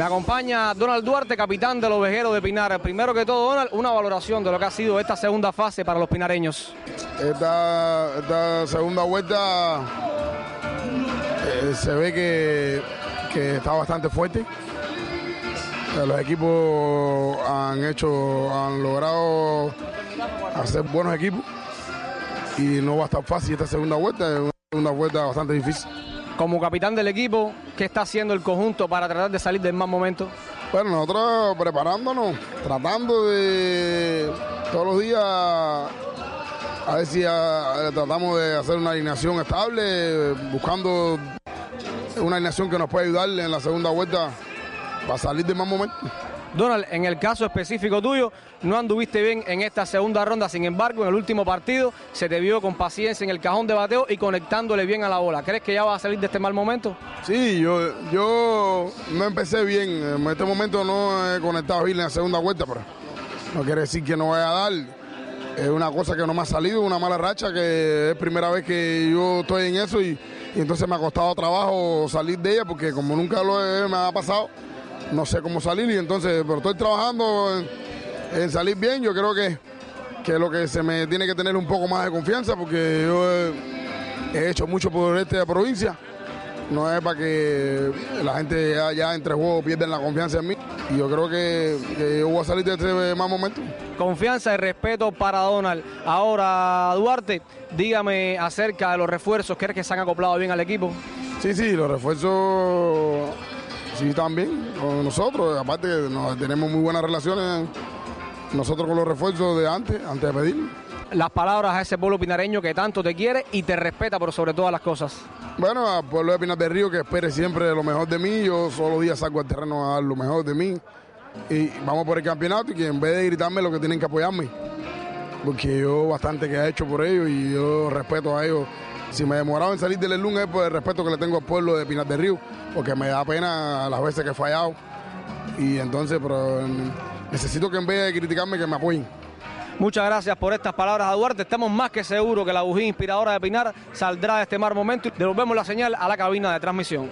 Me acompaña Donald Duarte, capitán de los vejeros de Pinar. Primero que todo, Donald, una valoración de lo que ha sido esta segunda fase para los pinareños. Esta, esta segunda vuelta eh, se ve que, que está bastante fuerte. Eh, Los equipos han hecho, han logrado hacer buenos equipos y no va a estar fácil esta segunda vuelta, es una segunda vuelta bastante difícil. Como capitán del equipo, ¿qué está haciendo el conjunto para tratar de salir del mal momento? Bueno, nosotros preparándonos, tratando de todos los días, a ver si ah, tratamos de hacer una alineación estable, buscando una alineación que nos pueda ayudar en la segunda vuelta para salir del mal momento. Donald, en el caso específico tuyo, no anduviste bien en esta segunda ronda, sin embargo, en el último partido se te vio con paciencia en el cajón de bateo y conectándole bien a la bola. ¿Crees que ya vas a salir de este mal momento? Sí, yo, yo no empecé bien, en este momento no he conectado bien en la segunda vuelta, pero no quiere decir que no vaya a dar. Es una cosa que no me ha salido, una mala racha, que es primera vez que yo estoy en eso y, y entonces me ha costado trabajo salir de ella porque como nunca lo he- me ha pasado, no sé cómo salir y entonces, pero estoy trabajando en, en salir bien, yo creo que, que lo que se me tiene que tener un poco más de confianza porque yo he, he hecho mucho por esta provincia, no es para que la gente ya, ya entre juegos pierden la confianza en mí y yo creo que, que yo voy a salir de este mal momento. Confianza y respeto para Donald. Ahora, Duarte, dígame acerca de los refuerzos. ¿Crees que se han acoplado bien al equipo? Sí, sí, los refuerzos sí bien con nosotros. Aparte nos- tenemos muy buenas relaciones nosotros con los refuerzos de antes, antes de pedir. Las palabras a ese pueblo pinareño que tanto te quiere y te respeta por sobre todas las cosas. Bueno, al pueblo de Pinar del Río que espere siempre lo mejor de mí. Yo solo los días salgo al terreno a dar lo mejor de mí. Y vamos por el campeonato y que en vez de gritarme lo que tienen que apoyarme. Porque yo bastante que he hecho por ellos y yo respeto a ellos. Si me he demorado en salir del lunes es por el respeto que le tengo al pueblo de Pinar del Río. Porque me da pena las veces que he fallado. Y entonces, pero mm, necesito que en vez de criticarme que me apoyen. Muchas gracias por estas palabras a Duarte. Estamos más que seguros que la bujía inspiradora de Pinar saldrá de este mal momento devolvemos la señal a la cabina de transmisión.